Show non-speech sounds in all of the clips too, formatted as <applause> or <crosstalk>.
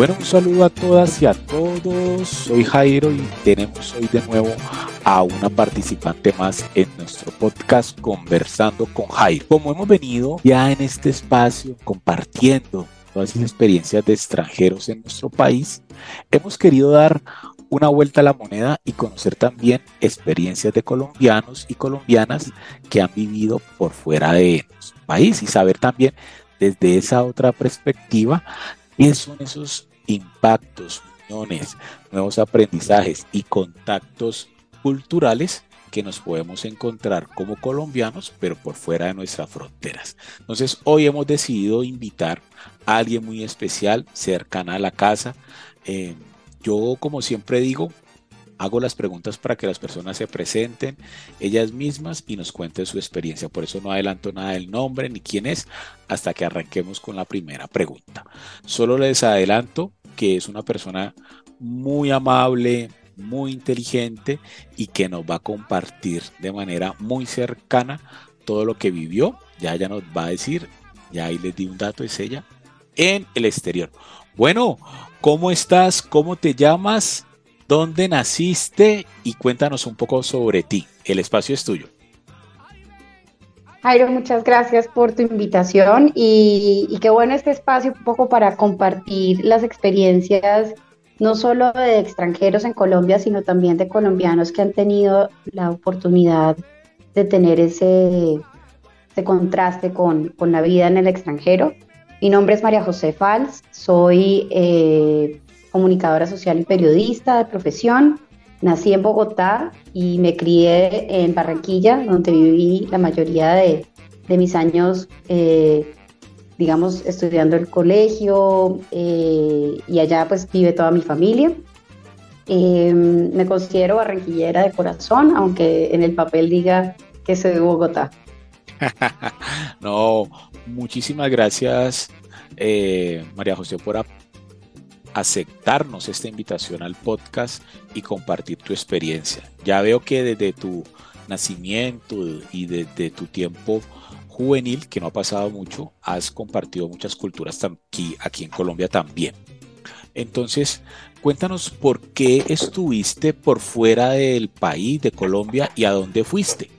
Bueno, un saludo a todas y a todos. Soy Jairo y tenemos hoy de nuevo a una participante más en nuestro podcast Conversando con Jairo. Como hemos venido ya en este espacio compartiendo todas las experiencias de extranjeros en nuestro país, hemos querido dar una vuelta a la moneda y conocer también experiencias de colombianos y colombianas que han vivido por fuera de nuestro país y saber también desde esa otra perspectiva qué son esos impactos, uniones, nuevos aprendizajes y contactos culturales que nos podemos encontrar como colombianos, pero por fuera de nuestras fronteras. Entonces, hoy hemos decidido invitar a alguien muy especial, cercana a la casa. Eh, yo, como siempre digo, hago las preguntas para que las personas se presenten ellas mismas y nos cuenten su experiencia. Por eso no adelanto nada del nombre ni quién es hasta que arranquemos con la primera pregunta. Solo les adelanto que es una persona muy amable, muy inteligente y que nos va a compartir de manera muy cercana todo lo que vivió. Ya ella nos va a decir, ya ahí les di un dato, es ella, en el exterior. Bueno, ¿cómo estás? ¿Cómo te llamas? ¿Dónde naciste? Y cuéntanos un poco sobre ti. El espacio es tuyo. Jairo, muchas gracias por tu invitación y, qué bueno este espacio un poco para compartir las experiencias no solo de extranjeros en Colombia, sino también de colombianos que han tenido la oportunidad de tener ese, contraste con, la vida en el extranjero. Mi nombre es María José Fals, soy eh, comunicadora social y periodista de profesión. Nací en Bogotá y me crié en Barranquilla, donde viví la mayoría de, mis años, eh, digamos, estudiando el colegio eh, y allá pues vive toda mi familia. Em, me considero barranquillera de corazón, aunque en el papel diga que soy de Bogotá. <laughs> no, muchísimas gracias, eh, María José, por, aceptarnos esta invitación al podcast y compartir tu experiencia. Ya veo que desde tu nacimiento y desde tu tiempo juvenil, que no ha pasado mucho, has compartido muchas culturas aquí, aquí en Colombia también. Entonces, cuéntanos por qué estuviste por fuera del país, de Colombia, y a dónde fuiste.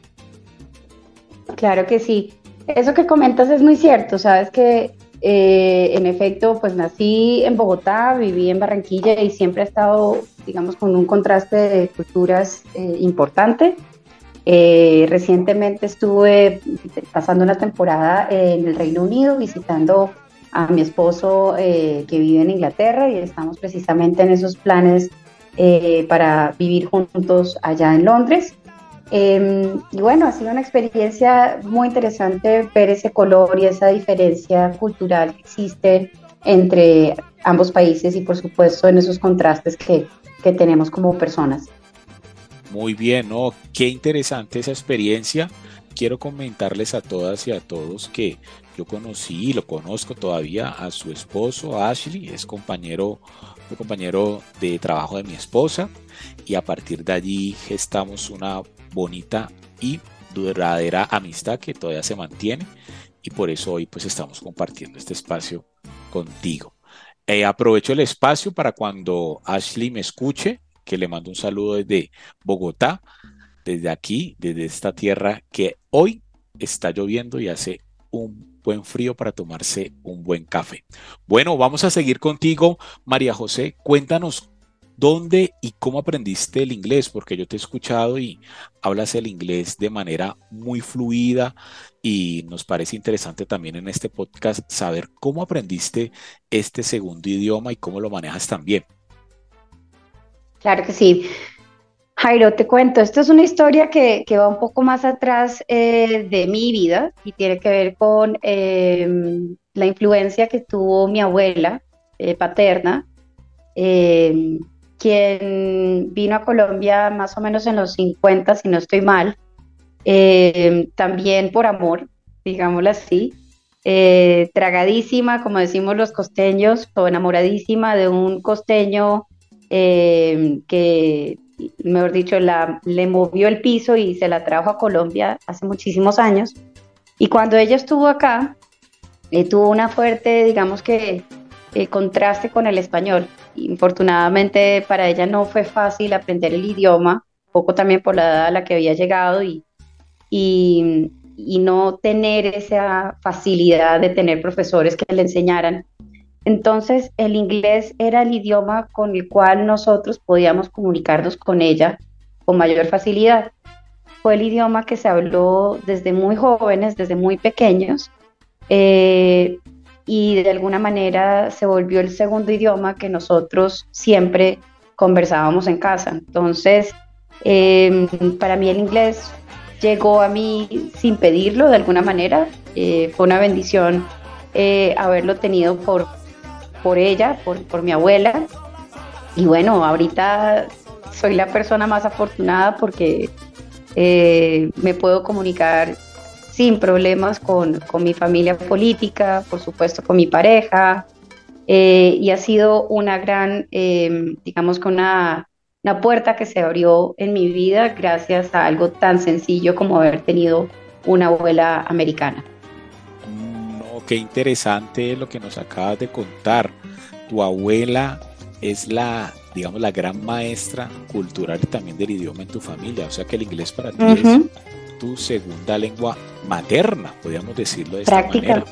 Claro que sí. Eso que comentas es muy cierto. Sabes que eh, en efecto, pues nací en Bogotá, viví en Barranquilla y siempre he estado, digamos, con un contraste de culturas eh, importante. Eh, recientemente estuve pasando una temporada en el Reino Unido visitando a mi esposo que vive en Inglaterra y estamos precisamente en esos planes para vivir juntos allá en Londres. Em, y bueno, ha sido una experiencia muy interesante ver ese color y esa diferencia cultural que existe entre ambos países y por supuesto en esos contrastes que, que tenemos como personas. Muy bien, ¿no? Qué interesante esa experiencia. Quiero comentarles a todas y a todos que yo conocí y lo conozco todavía a su esposo, Ashley, es compañero, compañero de trabajo de mi esposa y a partir de allí gestamos una bonita y duradera amistad que todavía se mantiene y por eso hoy pues estamos compartiendo este espacio contigo. Eh, aprovecho el espacio para cuando Ashley me escuche, que le mando un saludo desde Bogotá, desde aquí, desde esta tierra que hoy está lloviendo y hace un buen frío para tomarse un buen café. Bueno, vamos a seguir contigo, María José. Cuéntanos ¿Dónde y cómo aprendiste el inglés? Porque yo te he escuchado y hablas el inglés de manera muy fluida y nos parece interesante también en este podcast saber cómo aprendiste este segundo idioma y cómo lo manejas también. Claro que sí. Jairo, te cuento, esto es una historia que, va un poco más atrás eh, de mi vida y tiene que ver con em, la influencia que tuvo mi abuela eh, paterna. Quien vino a Colombia más o menos en los 50, si no estoy mal, eh, también por amor, digámoslo así, eh, tragadísima, como decimos los costeños, o enamoradísima de un costeño eh, que, mejor dicho, la, le movió el piso y se la trajo a Colombia hace muchísimos años. Y cuando ella estuvo acá, tuvo una fuerte, digamos que eh, contraste con el español. Infortunadamente para ella no fue fácil aprender el idioma, poco también por la edad a la que había llegado y, y, y no tener esa facilidad de tener profesores que le enseñaran. Entonces el inglés era el idioma con el cual nosotros podíamos comunicarnos con ella con mayor facilidad. Fue el idioma que se habló desde muy jóvenes, desde muy pequeños, eh, y de alguna manera se volvió el segundo idioma que nosotros siempre conversábamos en casa. Entonces, em, para mí el inglés llegó a mí sin pedirlo de alguna manera. Eh, fue una bendición eh, haberlo tenido por, por ella, por, por mi abuela. Y bueno, ahorita soy la persona más afortunada porque eh, me puedo comunicar sin problemas con, con, mi familia política, por supuesto con mi pareja, eh, y ha sido una gran, eh, digamos que una, una, puerta que se abrió en mi vida gracias a algo tan sencillo como haber tenido una abuela americana. No, qué interesante lo que nos acabas de contar. Tu abuela es la digamos, la gran maestra cultural y también del idioma en tu familia. O sea que el inglés para ti es tu segunda lengua materna, podríamos decirlo de esta manera.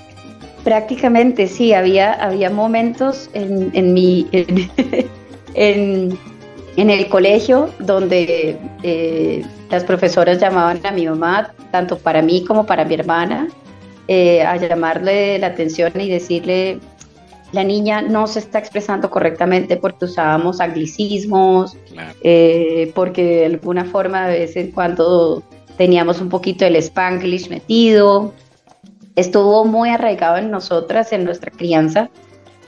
Prácticamente, sí. Había, había momentos en, en mi. <laughs> En, en, el colegio donde eh, las profesoras llamaban a mi mamá, tanto para mí como para mi hermana, eh, a llamarle la atención y decirle, la niña no se está expresando correctamente porque usábamos anglicismos, eh, porque de alguna forma de vez en cuando teníamos un poquito el spanglish metido. Estuvo muy arraigado en nosotras, en nuestra crianza.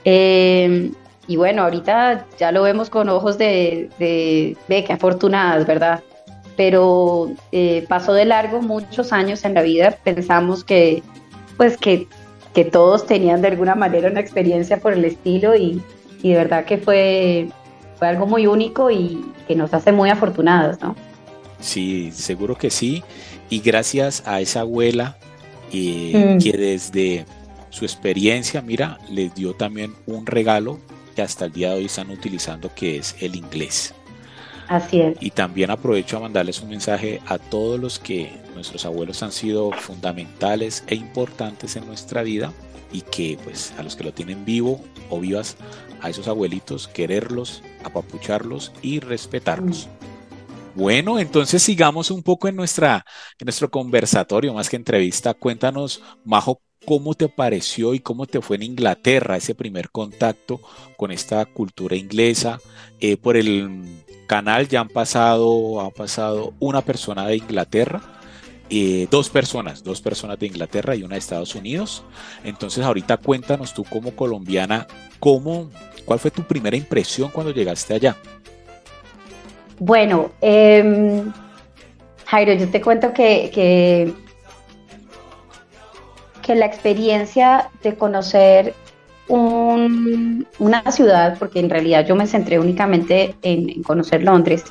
Eh, y bueno, ahorita ya lo vemos con ojos de, de, que afortunadas, ¿verdad? Pero eh, pasó de largo muchos años en la vida, pensamos que, pues que que todos tenían de alguna manera una experiencia por el estilo y, de verdad que fue, fue algo muy único y que nos hace muy afortunados, ¿no? Sí, seguro que sí. Y gracias a esa abuela eh, mm. que desde su experiencia, mira, les dio también un regalo que hasta el día de hoy están utilizando, que es el inglés. Así es. Y también aprovecho a mandarles un mensaje a todos los que nuestros abuelos han sido fundamentales e importantes en nuestra vida y que pues a los que lo tienen vivo o vivas, a esos abuelitos, quererlos, apapucharlos y respetarlos. Mm. Bueno, entonces sigamos un poco en, nuestra, nuestro conversatorio, más que entrevista. Cuéntanos, Majo, cómo te pareció y cómo te fue en Inglaterra ese primer contacto con esta cultura inglesa. Eh, por el canal ya han pasado, ha pasado una persona de Inglaterra, eh, dos personas, dos personas de Inglaterra y una de Estados Unidos. Entonces ahorita cuéntanos tú como colombiana, cómo, ¿cuál fue tu primera impresión cuando llegaste allá? Bueno, em, Jairo, yo te cuento que, que, la experiencia de conocer una ciudad, porque en realidad yo me centré únicamente en, conocer Londres.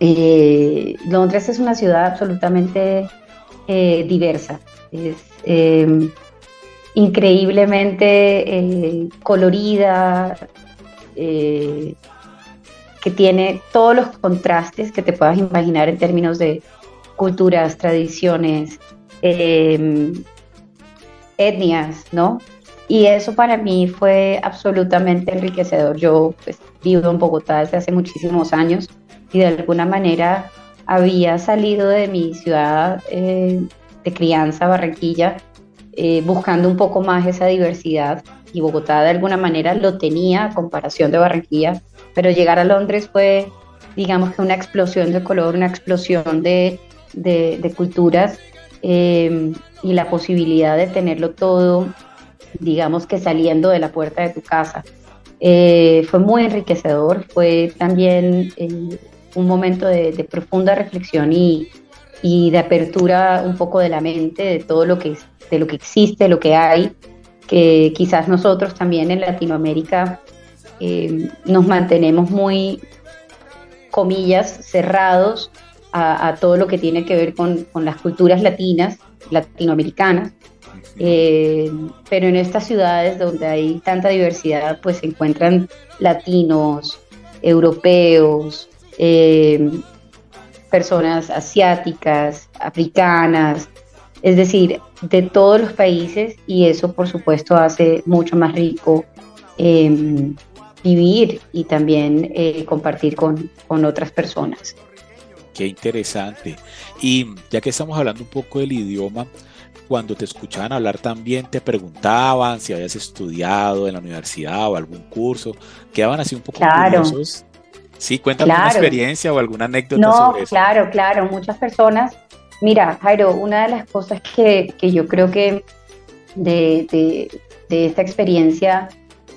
Eh, Londres es una ciudad absolutamente eh, diversa, es em, increíblemente eh, colorida, que tiene todos los contrastes que te puedas imaginar en términos de culturas, tradiciones, em, etnias, ¿no? Y eso para mí fue absolutamente enriquecedor. Yo pues, vivo en Bogotá desde hace muchísimos años y de alguna manera había salido de mi ciudad eh, de crianza, Barranquilla, eh, buscando un poco más esa diversidad y Bogotá de alguna manera lo tenía a comparación de Barranquilla, pero llegar a Londres fue, digamos que una explosión de color, una explosión de, de, culturas eh, y la posibilidad de tenerlo todo digamos que saliendo de la puerta de tu casa. Eh, fue muy enriquecedor, fue también eh, un momento de, profunda reflexión y, de apertura un poco de la mente, de todo lo que, de lo que existe, lo que hay, que quizás nosotros también en Latinoamérica eh, nos mantenemos muy, comillas, cerrados a, todo lo que tiene que ver con, las culturas latinas, latinoamericanas. Eh, pero en estas ciudades donde hay tanta diversidad, pues se encuentran latinos, europeos, eh, personas asiáticas, africanas, es decir, de todos los países y eso por supuesto hace mucho más rico em, vivir y también eh, compartir con, con otras personas. Qué interesante. Y ya que estamos hablando un poco del idioma, cuando te escuchaban hablar también te preguntaban si habías estudiado en la universidad o algún curso, quedaban así un poco curiosos. Sí, cuéntame una experiencia o alguna anécdota no, sobre eso. Claro, claro, muchas personas. Mira, Jairo, una de las cosas que, que yo creo que de, de, de esta experiencia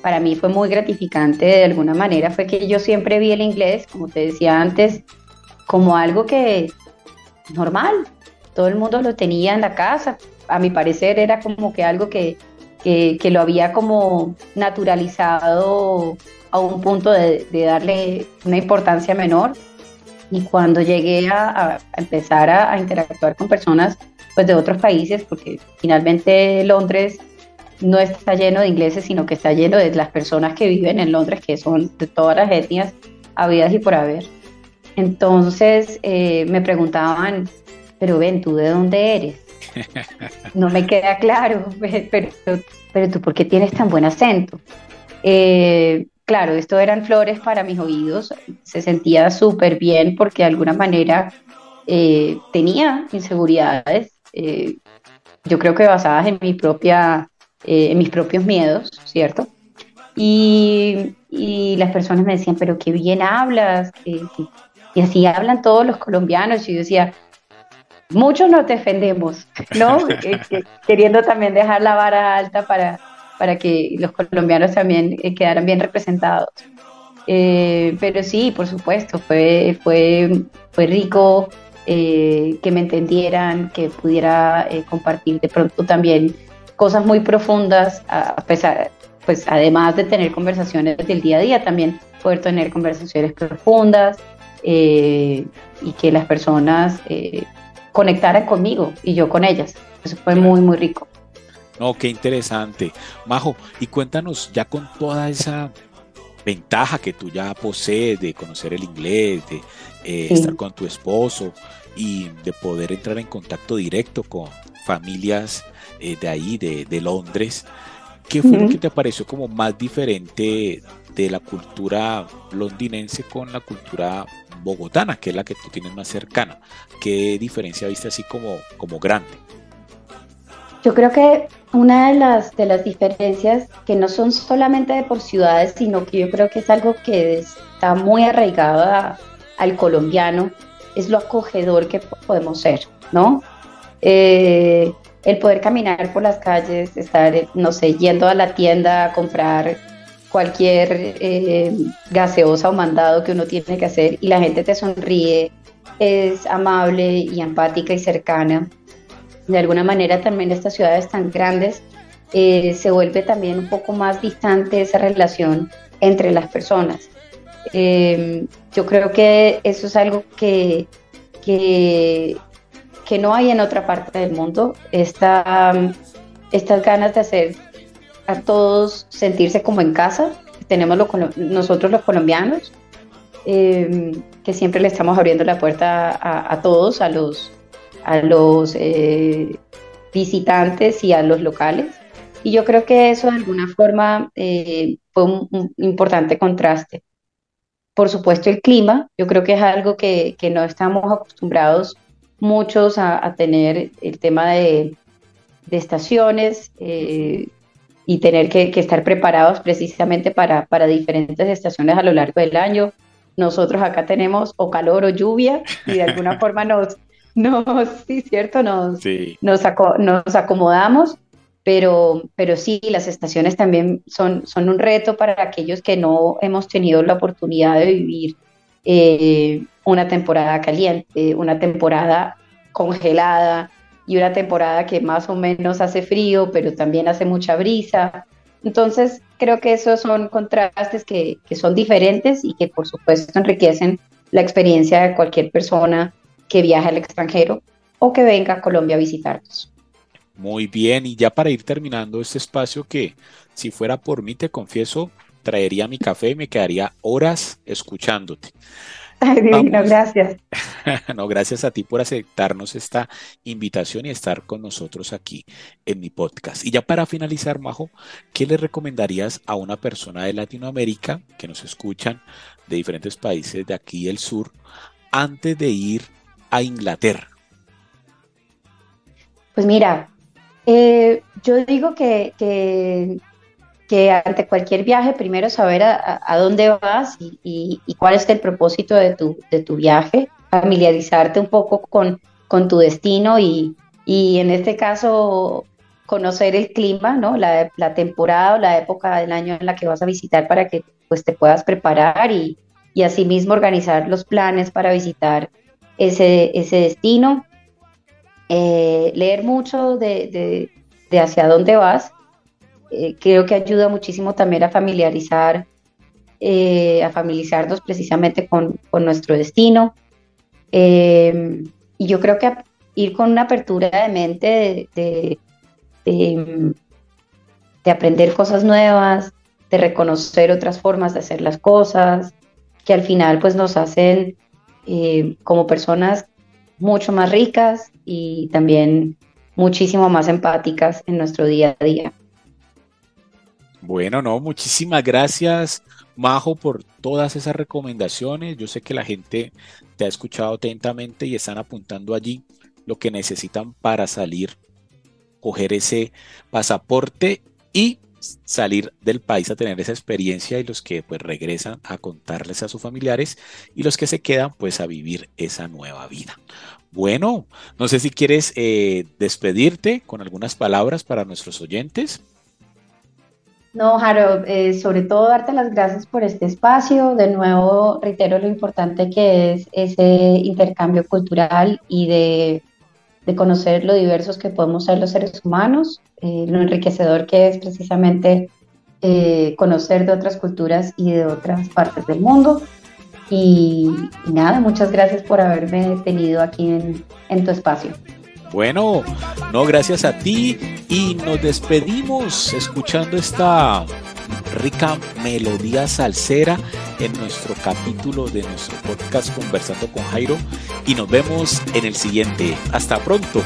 para mí fue muy gratificante de alguna manera fue que yo siempre vi el inglés, como te decía antes, como algo que normal, todo el mundo lo tenía en la casa, a mi parecer era como que algo que, que, lo había como naturalizado a un punto de, darle una importancia menor. Y cuando llegué a, empezar a, interactuar con personas pues de otros países, porque finalmente Londres no está lleno de ingleses, sino que está lleno de las personas que viven en Londres, que son de todas las etnias habidas y por haber. Entonces eh, me preguntaban, pero ven, ¿tú de dónde eres? <laughs> No me queda claro, <laughs> pero, pero tú, ¿por qué tienes tan buen acento? Eh, claro, esto eran flores para mis oídos, se sentía súper bien porque de alguna manera eh, tenía inseguridades, yo creo que basadas en mi propia, en mis propios miedos, ¿cierto? Y, las personas me decían, pero qué bien hablas, y así hablan todos los colombianos, y yo decía, muchos nos defendemos, ¿no? <laughs> Queriendo también dejar la vara alta para, para que los colombianos también eh, quedaran bien representados. Eh, pero sí, por supuesto, fue, fue, fue rico eh, que me entendieran, que pudiera compartir de pronto también cosas muy profundas, a pesar, pues además de tener conversaciones del día a día, también poder tener conversaciones profundas y que las personas conectaran conmigo y yo con ellas. Eso fue muy, muy rico. No, qué interesante. Majo, y cuéntanos ya con toda esa ventaja que tú ya posees de conocer el inglés, de eh, estar con tu esposo y de poder entrar en contacto directo con familias eh, de ahí, de, Londres. ¿Qué fue lo que te pareció como más diferente de la cultura londinense con la cultura bogotana, que es la que tú tienes más cercana. ¿Qué diferencia viste así como, como grande? Yo creo que una de las, de las diferencias que no son solamente de por ciudades, sino que yo creo que es algo que está muy arraigado al colombiano, es lo acogedor que podemos ser, ¿no? Eh, el poder caminar por las calles, estar, no sé, yendo a la tienda a comprar cualquier eh, gaseosa o mandado que uno tiene que hacer y la gente te sonríe, es amable y empática y cercana. De alguna manera también estas ciudades tan grandes eh, se vuelve también un poco más distante esa relación entre las personas. Yo creo que eso es algo que, que, que, no hay en otra parte del mundo, Esta, estas ganas de hacer a todos sentirse como en casa. Tenemos nosotros los colombianos, em, que siempre le estamos abriendo la puerta a, todos, a los, a los eh, visitantes y a los locales. Y yo creo que eso de alguna forma eh, fue un, importante contraste. Por supuesto, el clima, yo creo que es algo que, que no estamos acostumbrados muchos a, tener el tema de, de estaciones. Eh, y tener que, estar preparados precisamente para, para, diferentes estaciones a lo largo del año. Nosotros acá tenemos o calor o lluvia y de alguna <laughs> forma nos, nos sí, cierto, nos, Nos, nos acomodamos, pero, pero sí, las estaciones también son, son un reto para aquellos que no hemos tenido la oportunidad de vivir eh, una temporada caliente, una temporada congelada, y una temporada que más o menos hace frío, pero también hace mucha brisa. Entonces, creo que esos son contrastes que, que son diferentes y que por supuesto enriquecen la experiencia de cualquier persona que viaje al extranjero o que venga a Colombia a visitarnos. Muy bien, y ya para ir terminando este espacio que si fuera por mí, te confieso, traería mi café y me quedaría horas escuchándote. Ay, divino, gracias. <laughs> no, gracias a ti por aceptarnos esta invitación y estar con nosotros aquí en mi podcast. Y ya para finalizar, Majo, ¿qué le recomendarías a una persona de Latinoamérica que nos escuchan de diferentes países de aquí del sur antes de ir a Inglaterra? Pues mira, eh, yo digo que, que, ante cualquier viaje, primero saber a, dónde vas y, cuál es el propósito de tu, de tu viaje, familiarizarte un poco con, con tu destino y, en este caso conocer el clima, ¿no? La, la, temporada o la época del año en la que vas a visitar para que pues te puedas preparar y, y asimismo organizar los planes para visitar ese, ese destino. Eh, leer mucho de, hacia dónde vas, eh, creo que ayuda muchísimo también a familiarizar, eh, a familiarizarnos precisamente con, nuestro destino. y yo creo que ir con una apertura de mente de, de aprender cosas nuevas, de reconocer otras formas de hacer las cosas, que al final pues nos hacen como personas mucho más ricas y también muchísimo más empáticas en nuestro día a día. Bueno, no, muchísimas gracias, Majo, por todas esas recomendaciones. Yo sé que la gente te ha escuchado atentamente y están apuntando allí lo que necesitan para salir, coger ese pasaporte y salir del país a tener esa experiencia y los que pues regresan a contarles a sus familiares y los que se quedan pues a vivir esa nueva vida. Bueno, no sé si quieres eh, despedirte con algunas palabras para nuestros oyentes. No, Jaro, eh, sobre todo darte las gracias por este espacio. De nuevo, reitero lo importante que es ese intercambio cultural y de de conocer lo diversos que podemos ser los seres humanos, eh, lo enriquecedor que es precisamente eh, conocer de otras culturas y de otras partes del mundo. Y, nada, muchas gracias por haberme tenido aquí en, en tu espacio. Bueno, no, gracias a ti y nos despedimos escuchando esta rica melodía salsera en nuestro capítulo de nuestro podcast Conversando con Jairo y nos vemos en el siguiente. Hasta pronto.